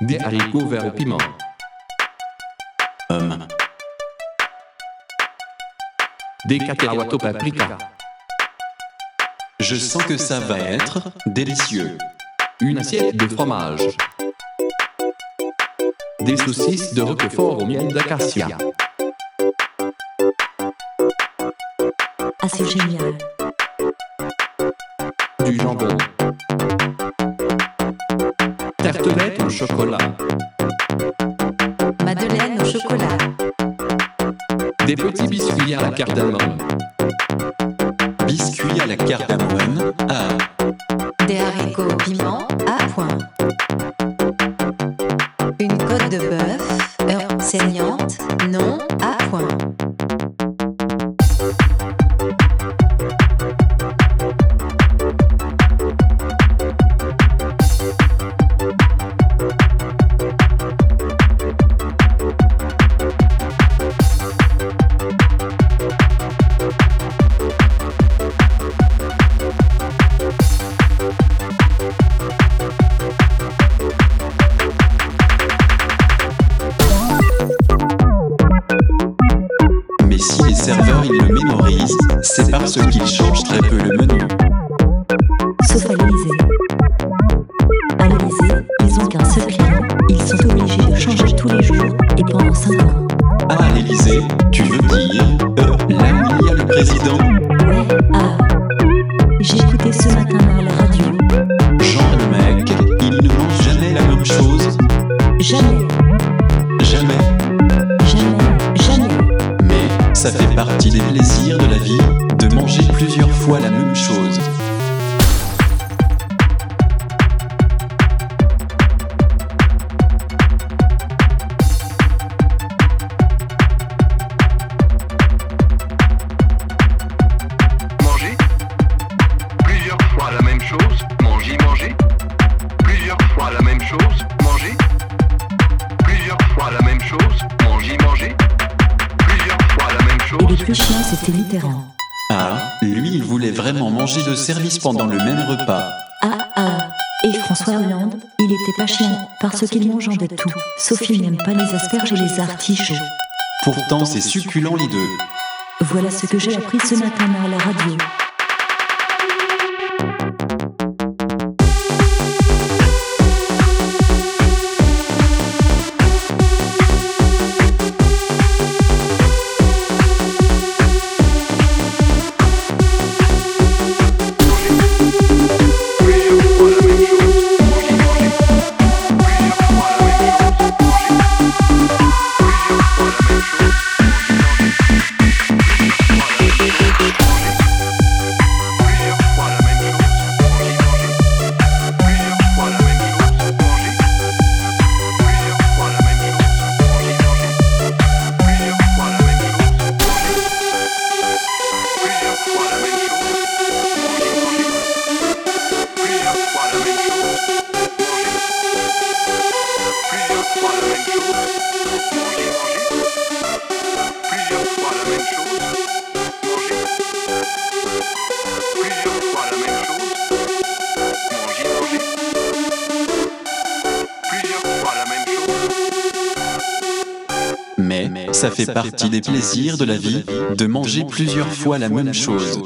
Des haricots verts au piment. Homme. Des cacahuètes au paprika. Je sens que ça va être délicieux. Une assiette de fromage. Des saucisses de roquefort au miel d'acacia. Ah, c'est génial. Du jambon. Au chocolat. Madeleine au chocolat. Des petits biscuits à la cardamome. Biscuit à la cardamone. Ah, Des haricots c'est parce qu'ils changent très peu le menu. Président Ouais, ah. Écouté ce matin à la radio. Genre le mec, il ne mange jamais la même chose. Jamais, Jamais. jamais, jamais. Mais ça fait partie des plaisirs de la vie de manger plusieurs fois la même chose. Plus chiant, c'était Mitterrand. Ah, lui il voulait vraiment manger de service pendant le même repas. Ah ah. Et François Hollande, il était pas chiant parce qu'il mange de tout. Sauf qu'il n'aime pas les asperges et les artichauts. Pourtant c'est succulent les deux. Voilà ce que j'ai appris ce matin à la radio. Ça fait partie des plaisirs de la vie de manger plusieurs fois la même chose.